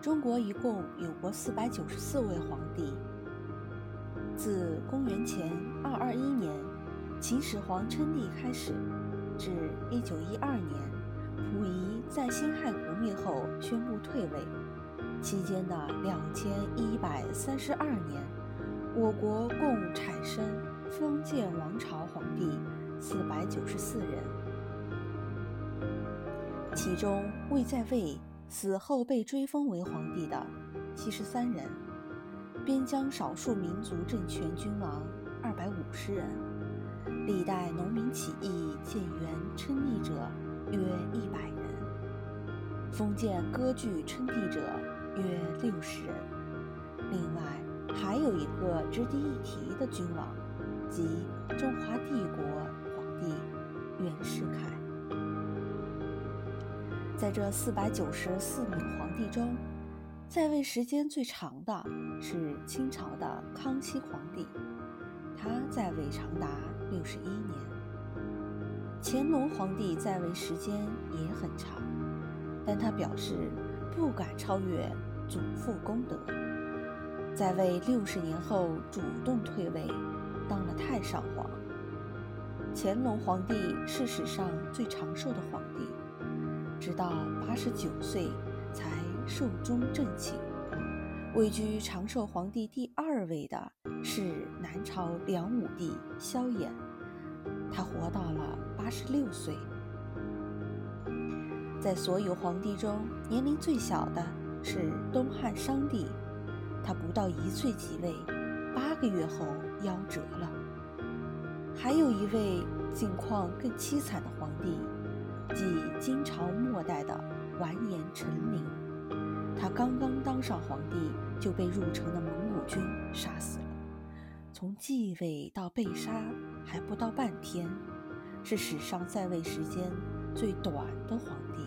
中国一共有过四百九十四位皇帝。自公元前二二一年秦始皇称帝开始，至一九一二年溥仪在辛亥革命后宣布退位，期间的两千一百三十二年，我国共产生封建王朝皇帝四百九十四人，其中未在位。死后被追封为皇帝的七十三人，边疆少数民族政权君王二百五十人，历代农民起义建元称帝者约一百人，封建割据称帝者约六十人。另外还有一个值得一提的君王，即中华帝国皇帝袁世凯。在这四百九十四名皇帝中，在位时间最长的是清朝的康熙皇帝，他在位长达六十一年。乾隆皇帝在位时间也很长，但他表示不敢超越祖父功德，在位六十年后主动退位，当了太上皇。乾隆皇帝是史上最长寿的皇帝。直到八十九岁才寿终正寝。位居长寿皇帝第二位的是南朝梁武帝萧衍，他活到了八十六岁。在所有皇帝中，年龄最小的是东汉商帝，他不到一岁即位，八个月后夭折了。还有一位境况更凄惨的皇帝。即金朝末代的完颜陈琳，他刚刚当上皇帝就被入城的蒙古军杀死了。从继位到被杀还不到半天，是史上在位时间最短的皇帝。